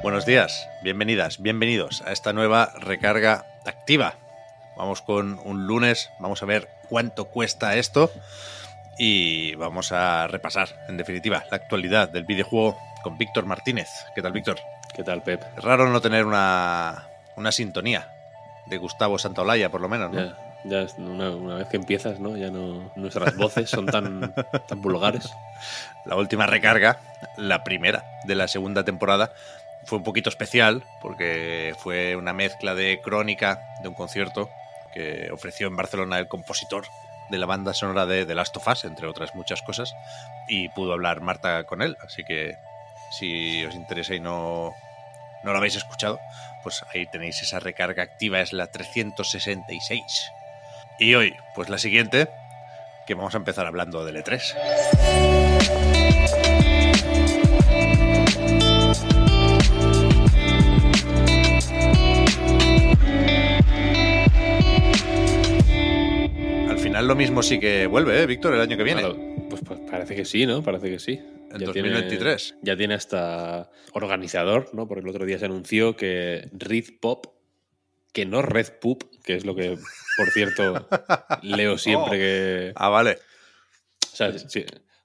Buenos días, bienvenidas, bienvenidos a esta nueva recarga activa. Vamos con un lunes, vamos a ver cuánto cuesta esto y vamos a repasar, en definitiva, la actualidad del videojuego con Víctor Martínez. ¿Qué tal, Víctor? ¿Qué tal, Pep? Es raro no tener una, una sintonía de Gustavo Santaolalla, por lo menos, ¿no? Ya, una, una vez que empiezas, ¿no? Ya no nuestras voces son tan, tan vulgares. La última recarga, la primera de la segunda temporada, fue un poquito especial porque fue una mezcla de crónica de un concierto que ofreció en Barcelona el compositor de la banda sonora de The Last of Us, entre otras muchas cosas, y pudo hablar Marta con él, así que si os interesa y no, no lo habéis escuchado, pues ahí tenéis esa recarga activa, es la 366. Y hoy, pues la siguiente, que vamos a empezar hablando del E3. Lo mismo sí que vuelve, ¿eh, Víctor, el año que viene. Pues, pues parece que sí, ¿no? Parece que sí. En 2023. Tiene, ya tiene hasta organizador, ¿no? Porque el otro día se anunció que Red Pop, que no Red Poop, que es lo que, por cierto, leo siempre Oh. que. Ah, vale. O sea, sí,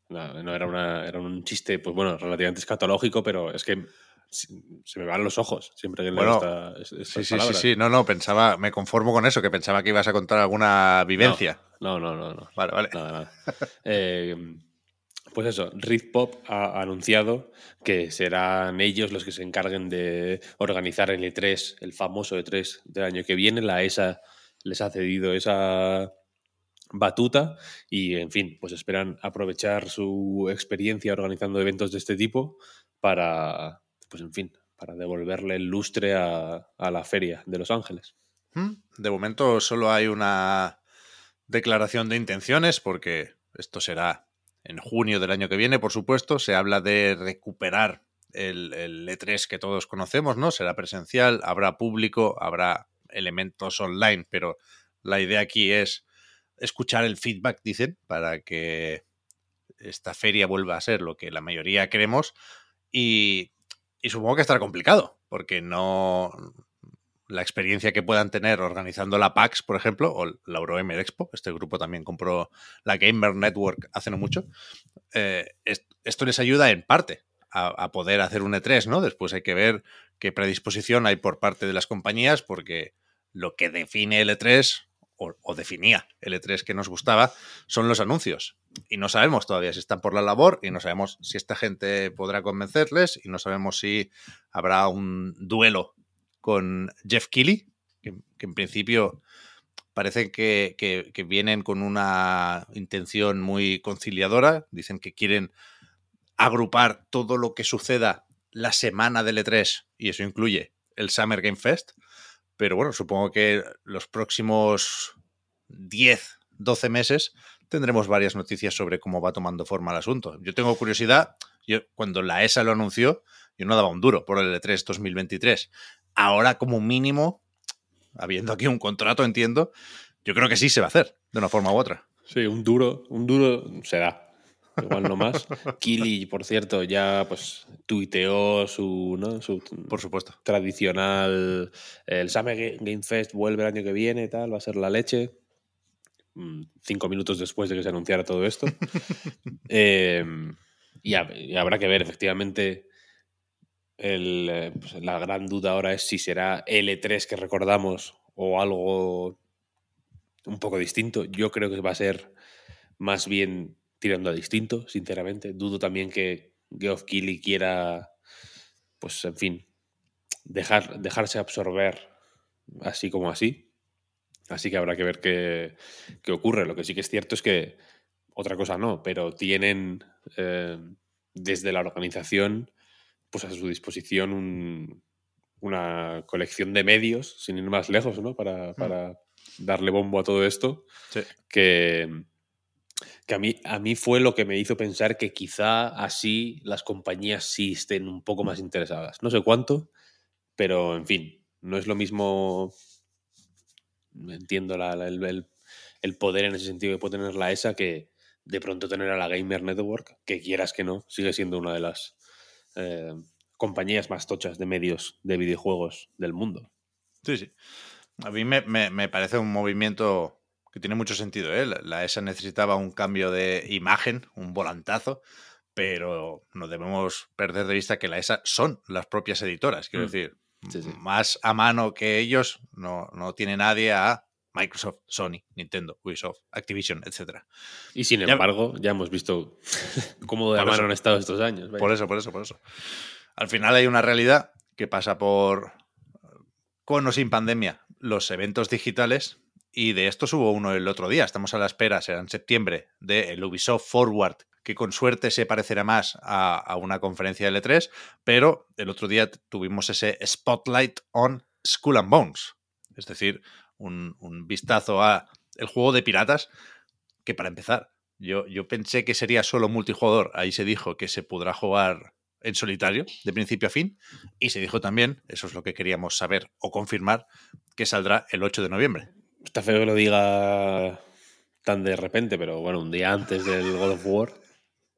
no, no era, una, era un chiste, pues bueno, relativamente escatológico, pero es que se me van los ojos siempre que leo Bueno, esta- es- estas Sí, sí, sí, sí. No, no, pensaba, me conformo con eso, que pensaba que ibas a contar alguna vivencia. No, no, no, no. Vale, vale. Nada, nada. Eh, pues eso, Red Pop ha anunciado que serán ellos los que se encarguen de organizar el E3, el famoso E3 del año que viene. La ESA les ha cedido esa batuta y, en fin, pues esperan aprovechar su experiencia organizando eventos de este tipo para, pues en fin, para devolverle el lustre a, a la feria de Los Ángeles. Mm, De momento solo hay una declaración de intenciones, porque esto será en junio del año que viene, por supuesto. Se habla de recuperar el, el E3 que todos conocemos, ¿no? Será presencial, habrá público, habrá elementos online, pero la idea aquí es escuchar el feedback, dicen, para que esta feria vuelva a ser lo que la mayoría queremos. Y, y supongo que estará complicado, porque no, la experiencia que puedan tener organizando la PAX, por ejemplo, o la Eurogamer Expo, este grupo también compró la Gamer Network hace no mucho, eh, es- esto les ayuda en parte a, a poder hacer un E3, ¿no? Después hay que ver qué predisposición hay por parte de las compañías, porque lo que define el E3, o, o definía el E3 que nos gustaba, son los anuncios. Y no sabemos todavía si están por la labor, y no sabemos si esta gente podrá convencerles, y no sabemos si habrá un duelo con Jeff Keighley, que, en principio parece que, que- que vienen con una intención muy conciliadora. Dicen que quieren agrupar todo lo que suceda la semana del E3, y eso incluye el Summer Game Fest. Pero bueno, supongo que los próximos 10, 12 meses tendremos varias noticias sobre cómo va tomando forma el asunto. Yo tengo curiosidad, yo, cuando la ESA lo anunció, yo no daba un duro por el E3 2023 ahora como mínimo, habiendo aquí un contrato, entiendo, yo creo que sí se va a hacer, de una forma u otra. Sí, un duro, un duro se da. Igual no más. Kili, por cierto, ya pues tuiteó su, ¿no? su Por supuesto. tradicional. El Summer Ga- Game Fest vuelve el año que viene, tal, va a ser la leche. Mm, Cinco minutos después de que se anunciara todo esto. Eh, y habrá que ver, efectivamente. Eh, pues, la gran duda ahora es si será L3 que recordamos o algo un poco distinto. Yo creo que va a ser más bien tirando a distinto, sinceramente. Dudo también que Geoff Keighley quiera, pues en fin, dejar, dejarse absorber así como así. Así que habrá que ver qué, qué ocurre. Lo que sí que es cierto es que otra cosa no, pero tienen eh, desde la organización pues a su disposición una colección de medios, sin ir más lejos, ¿no? Para, Mm. para darle bombo a todo esto, Sí. que, que a, mí, a mí fue lo que me hizo pensar que quizá así las compañías sí estén un poco más interesadas. No sé cuánto, pero en fin, no es lo mismo, entiendo la- la- el, el- el poder en ese sentido que puede tener la ESA que de pronto tener a la Gamer Network, que quieras que no, sigue siendo una de las eh, compañías más tochas de medios de videojuegos del mundo. Sí, sí. A mí me, me- me parece un movimiento que tiene mucho sentido. ¿eh? La, la ESA necesitaba un cambio de imagen, un volantazo, pero no debemos perder de vista que la ESA son las propias editoras. Quiero Mm. decir, Sí, sí. más a mano que ellos no, no tiene nadie a Microsoft, Sony, Nintendo, Ubisoft, Activision, etcétera. Y sin Ya- embargo, ya hemos visto cómo de mano eso. han estado estos años. vaya. Por eso, por eso, por eso. Al final hay una realidad que pasa por, con o sin pandemia, los eventos digitales. Y de estos hubo uno el otro día. Estamos a la espera, será en septiembre, del Ubisoft Forward, que con suerte se parecerá más a, a una conferencia de L3. Pero el otro día tuvimos ese Spotlight on Skull and Bones. Es decir, un, un vistazo a el juego de piratas, que para empezar, yo, yo pensé que sería solo multijugador. Ahí se dijo que se podrá jugar en solitario, de principio a fin. Y se dijo también, eso es lo que queríamos saber o confirmar, que saldrá el 8 de noviembre. Está feo que lo diga tan de repente, pero bueno, un día antes del God of War.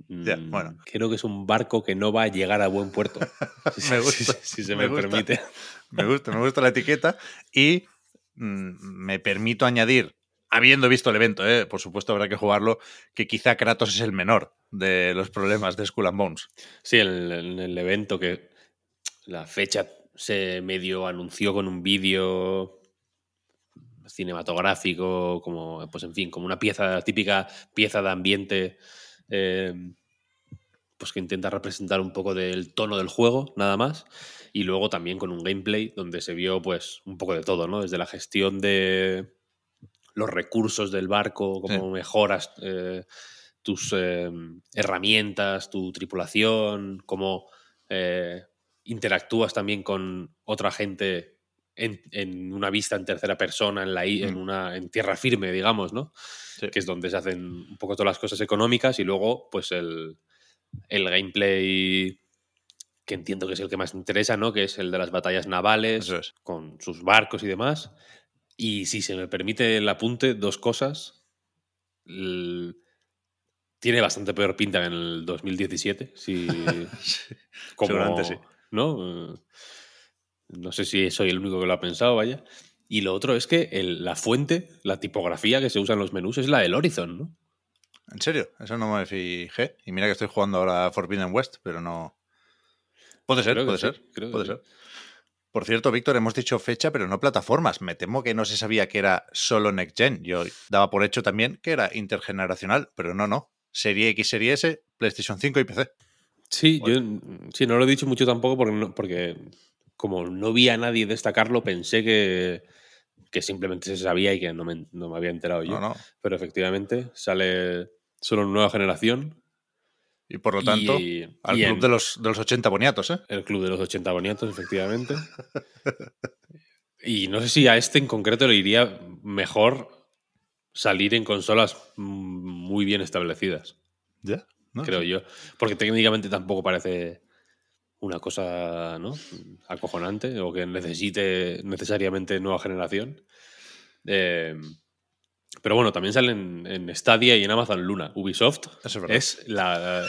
Ya, mm, bueno. Creo que es un barco que no va a llegar a buen puerto. Si- Me si- gusta, si, se me me, gusta. permite. Me gusta, me gusta la etiqueta. Y me permito añadir, habiendo visto el evento, ¿eh? por supuesto habrá que jugarlo, que quizá Kratos es el menor de los problemas de Skull and Bones. Sí, el, el evento que la fecha se medio anunció con un vídeo cinematográfico, como, pues en fin, como una pieza, típica pieza de ambiente, eh, pues que intenta representar un poco del tono del juego, nada más. Y luego también con un gameplay donde se vio, pues, un poco de todo, ¿no? Desde la gestión de los recursos del barco, cómo mejoras eh, tus eh, herramientas, tu tripulación, cómo eh, interactúas también con otra gente en, en una vista en tercera persona, en, la, en, una, en tierra firme, digamos, ¿no? Sí. Que es donde se hacen un poco todas las cosas económicas y luego, pues, el, el gameplay que entiendo que es el que más interesa, ¿no? Que es el de las batallas navales, es. con sus barcos y demás. Y si se me permite el apunte, dos cosas. Tiene bastante peor pinta que en el 2017. Si, como- seguramente sí. ¿no? Eh, no sé si soy el único que lo ha pensado, vaya. Y lo otro es que el- la fuente, la tipografía que se usa en los menús es la del Horizon, ¿no? En serio, eso no me fijé. Y mira que estoy jugando ahora a Forbidden West, pero no. Puede ser, puede sí, ser. creo puede sí. ser. Por cierto, Víctor, hemos dicho fecha, pero no plataformas. Me temo que no se sabía que era solo Next Gen. Yo daba por hecho también que era intergeneracional, pero no, no. Serie X, Serie S, PlayStation 5 y PC. Sí, yo sí, no lo he dicho mucho tampoco porque, no- porque como no vi a nadie destacarlo, pensé que, que simplemente se sabía y que no me, no me había enterado yo. No, no. Pero efectivamente sale solo nueva generación. Y por lo tanto, y, al y club en de los, de los 80 boniatos, ¿eh? el club de los 80 boniatos, efectivamente. y no sé si a este en concreto le iría mejor salir en consolas muy bien establecidas. Ya. ¿no? creo yo. Porque técnicamente tampoco parece una cosa ¿no? acojonante o que necesite necesariamente nueva generación. Eh, pero bueno, también salen en Stadia y en Amazon Luna. Ubisoft es la,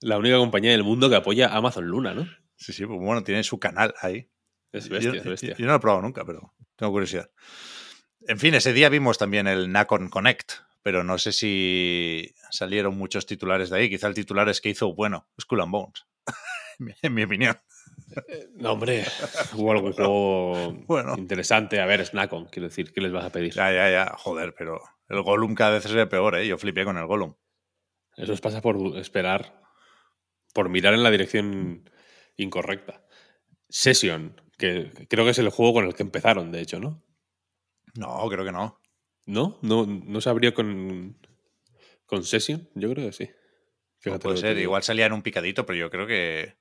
la única compañía del mundo que apoya a Amazon Luna, ¿no? Sí, sí, pues bueno, tiene su canal ahí. Es bestia, yo, es bestia. yo no lo he probado nunca, pero tengo curiosidad. En fin, ese día vimos también el Nacon Connect, pero no sé si salieron muchos titulares de ahí. Quizá el titular es que hizo, bueno, Skull and Bones, en mi opinión. No, hombre, hubo algún juego Bueno. interesante. A ver, Snackon, quiero decir, ¿qué les vas a pedir? Ya, ya, ya, joder, pero el Gollum cada vez se ve peor, ¿eh? Yo flipé con el Gollum. Eso os pasa por esperar, por mirar en la dirección incorrecta. Session, que creo que es el juego con el que empezaron, de hecho, ¿no? No, creo que no. ¿No? No, no se abrió con, Con Session, yo creo que sí. Fíjate puede ser, igual salía en un picadito, pero yo creo que,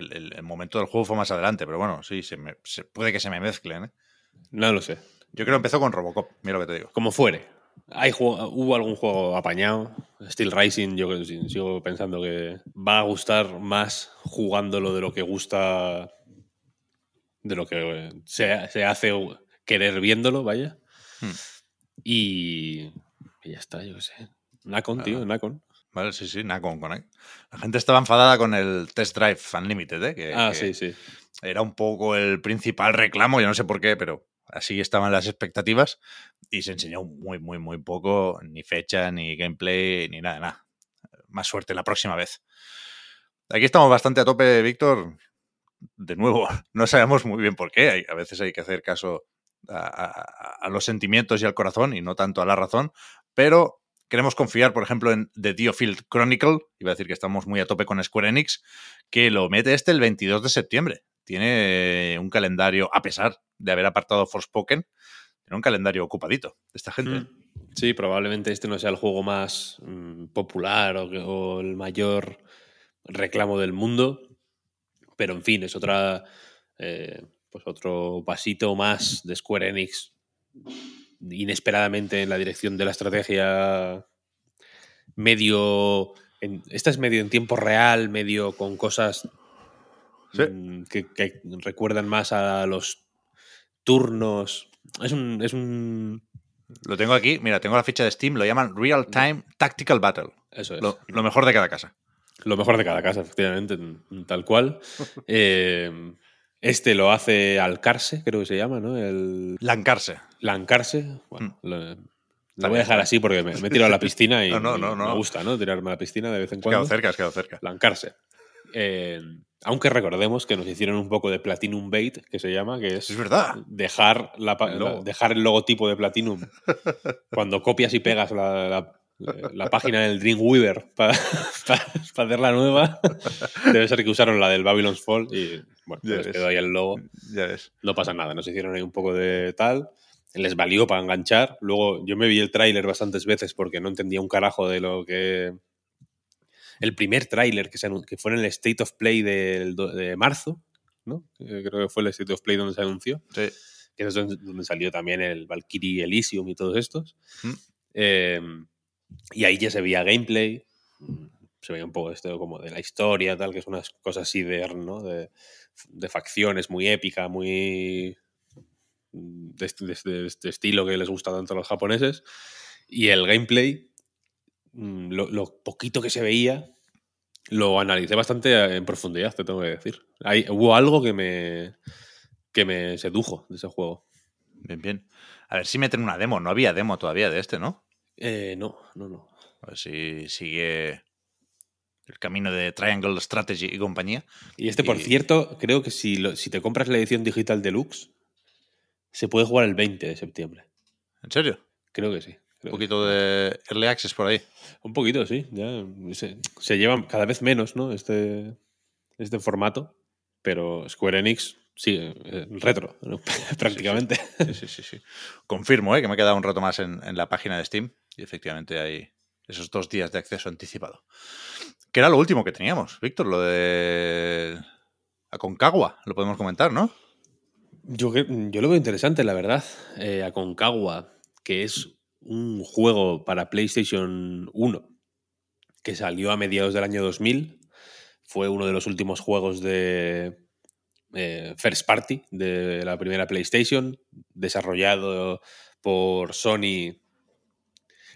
el, momento del juego fue más adelante. Pero bueno, sí, se, puede que se me mezclen. ¿eh? No lo sé. Yo creo que empezó con Robocop, mira lo que te digo. Como fuere. Hay hubo algún juego apañado. Steel Rising, yo sigo pensando que va a gustar más jugándolo de lo que gusta. De lo que se, se hace querer viéndolo, vaya. Hmm. Y, y, ya está, yo qué sé. Nacon, tío, Nacon. Vale, sí, sí, Nacon. Con... La gente estaba enfadada con el Test Drive Unlimited, ¿eh? Que, ah, sí, sí. Era un poco el principal reclamo, yo no sé por qué, pero así estaban las expectativas. Y se enseñó muy, muy, muy poco, ni fecha, ni gameplay, ni nada, nada. Más suerte la próxima vez. Aquí estamos bastante a tope, Víctor. De nuevo, no sabemos muy bien por qué. A veces hay que hacer caso a, los sentimientos y al corazón y no tanto a la razón, pero queremos confiar, por ejemplo, en The Diofield Chronicle, iba a decir que estamos muy a tope con Square Enix, que lo mete este el 22 de septiembre. Tiene un calendario, a pesar de haber apartado Forspoken, tiene un calendario ocupadito de esta gente. Mm. Sí, probablemente este no sea el juego más mm, popular o, el mayor reclamo del mundo, pero en fin, es otra eh, pues otro pasito más de Square Enix inesperadamente en la dirección de la estrategia medio... esta es medio en tiempo real, medio con cosas mm, que, recuerdan más a los turnos. Es un, es un... Lo tengo aquí, mira, tengo la ficha de Steam, lo llaman Real Time Tactical Battle. Eso es. Lo, mejor de cada casa. Lo mejor de cada casa, efectivamente, tal cual. eh, este lo hace Alcarse, creo que se llama, ¿no? El... Lancarse. Lancarse. Bueno, mm. lo, voy a dejar así porque me, he tirado a la piscina y, me gusta, ¿no? Tirarme a la piscina de vez en cuando. Has quedado cerca, has quedado cerca. Lancarse. Eh, aunque recordemos que nos hicieron un poco de Platinum Bait, que se llama, que es, es verdad. Dejar, la, dejar el logotipo de Platinum. Cuando copias y pegas la, la página del Dreamweaver para hacer la nueva. Debe ser que usaron la del Babylon's Fall y bueno, les quedó ahí el logo. Ya No pasa nada, nos hicieron ahí un poco de tal. Les valió para enganchar. Luego yo me vi el tráiler bastantes veces porque no entendía un carajo de lo que... El primer tráiler que, que fue en el State of Play de marzo, ¿no? Creo que fue el State of Play donde se anunció. Sí. Que es donde salió también el Valkyrie Elysium y todos estos. Eh, y ahí ya se veía gameplay, se veía un poco esto como de la historia, tal, que es unas cosas así de, ¿no? de, de facciones muy épica, muy de este, estilo que les gusta tanto a los japoneses. Y el gameplay, mm, lo, poquito que se veía, lo analicé bastante en profundidad, te tengo que decir. hubo algo que me, que me sedujo de ese juego. Bien, bien. A ver si meten una demo. No había demo todavía de este, ¿no? Eh, no, no, no. A ver si sigue el camino de Triangle Strategy y compañía. Y este, por cierto, creo que si, si te compras la edición digital deluxe, se puede jugar el 20 de septiembre. ¿En serio? Creo que sí. un poquito de early access por ahí. Un poquito, sí. Ya se, se lleva cada vez menos, ¿no? Este, este formato. Pero Square Enix Sí, eh, retro, prácticamente. Sí sí. sí Confirmo ¿eh? que me he quedado un rato más en, la página de Steam y efectivamente hay esos dos días de acceso anticipado. Que era lo último que teníamos, Víctor, lo de Aconcagua, lo podemos comentar, ¿no? Yo, yo lo veo interesante, la verdad. Eh, Aconcagua, que es un juego para PlayStation 1 que salió a mediados del año 2000. Fue uno de los últimos juegos de, eh, first party de la primera PlayStation, desarrollado por Sony.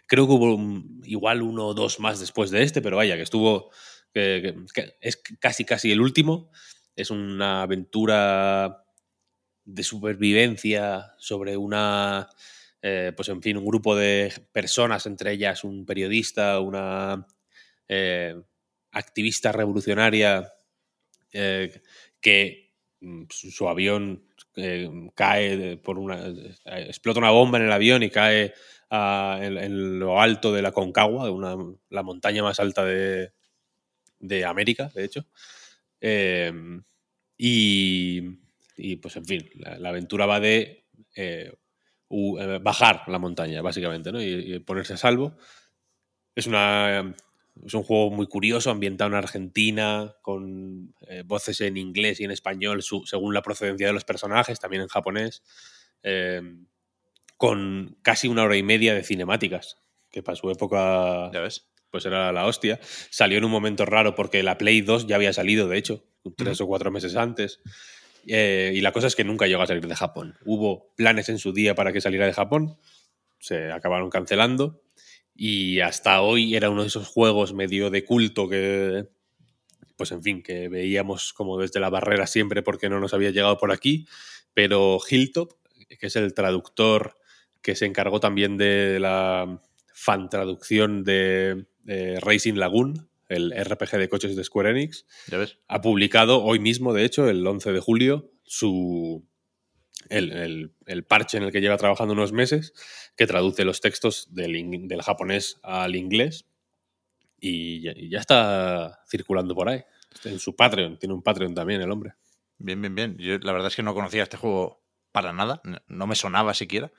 Creo que hubo igual uno o dos más después de este, pero vaya, que estuvo. es casi casi el último. Es una aventura de supervivencia sobre una. Eh, pues en fin, un grupo de personas, entre ellas un periodista, una eh, activista revolucionaria que Mm, su, avión eh, cae por una. Eh, explota una bomba en el avión y cae en, lo alto de la Concagua, la montaña más alta de, América, de hecho. Em, y, pues en fin, la, aventura va de eh, bajar la montaña, básicamente, ¿no? y, ponerse a salvo. Es una es un juego muy curioso, ambientado en Argentina, con eh, voces en inglés y en español, según la procedencia de los personajes, también en japonés, eh, con casi una hora y media de cinemáticas, que para su época ¿Ya ves? pues era la hostia. Salió en un momento raro porque la Play 2 ya había salido, de hecho, tres o cuatro meses antes. Eh, y la cosa es que nunca llegó a salir de Japón. Hubo planes en su día para que saliera de Japón, se acabaron cancelando y hasta hoy era uno de esos juegos medio de culto que, pues en fin, que veíamos como desde la barrera siempre porque no nos había llegado por aquí. Pero Hilltop, que es el traductor que se encargó también de la fan traducción de, Racing Lagoon, el RPG de coches de Square Enix, ha publicado hoy mismo, de hecho, el 11 de julio, su, el, parche en el que lleva trabajando unos meses, que traduce los textos del, japonés al inglés y ya, está circulando por ahí. En su Patreon, tiene un Patreon también el hombre. Bien, bien, bien. Yo la verdad es que no conocía este juego para nada, no me sonaba siquiera.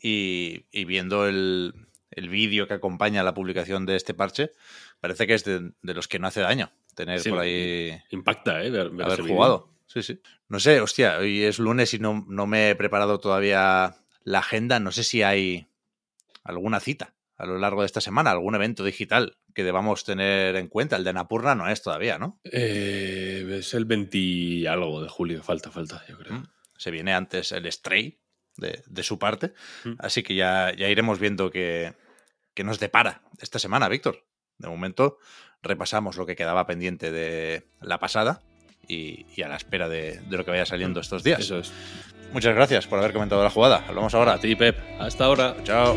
Y, viendo el, vídeo que acompaña la publicación de este parche, parece que es de, los que no hace daño tener por ahí. Impacta, ¿eh? haber jugado. Sí, sí. No sé, hostia, hoy es lunes y no, no me he preparado todavía la agenda. No sé si hay alguna cita a lo largo de esta semana, algún evento digital que debamos tener en cuenta. El de Napurna no es todavía, ¿no? Eh, es el 20 algo de julio, falta, falta, yo creo. Mm, se viene antes el Stray de, su parte, mm. así que ya, ya iremos viendo qué, qué nos depara esta semana, Víctor. De momento repasamos lo que quedaba pendiente de la pasada y, a la espera de, lo que vaya saliendo mm, estos días. Eso es. Muchas gracias por haber comentado la jugada. Hablamos ahora. A ti, Pep. Hasta ahora. Chao.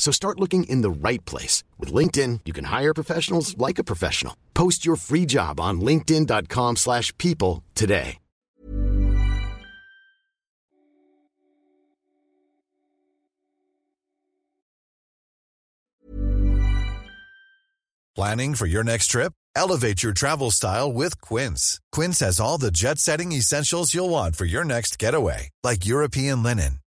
So start looking in the right place. With LinkedIn, you can hire professionals like a professional. Post your free job on linkedin.com slash people today. Planning for your next trip? Elevate your travel style with Quince. Quince has all the jet-setting essentials you'll want for your next getaway, like European linen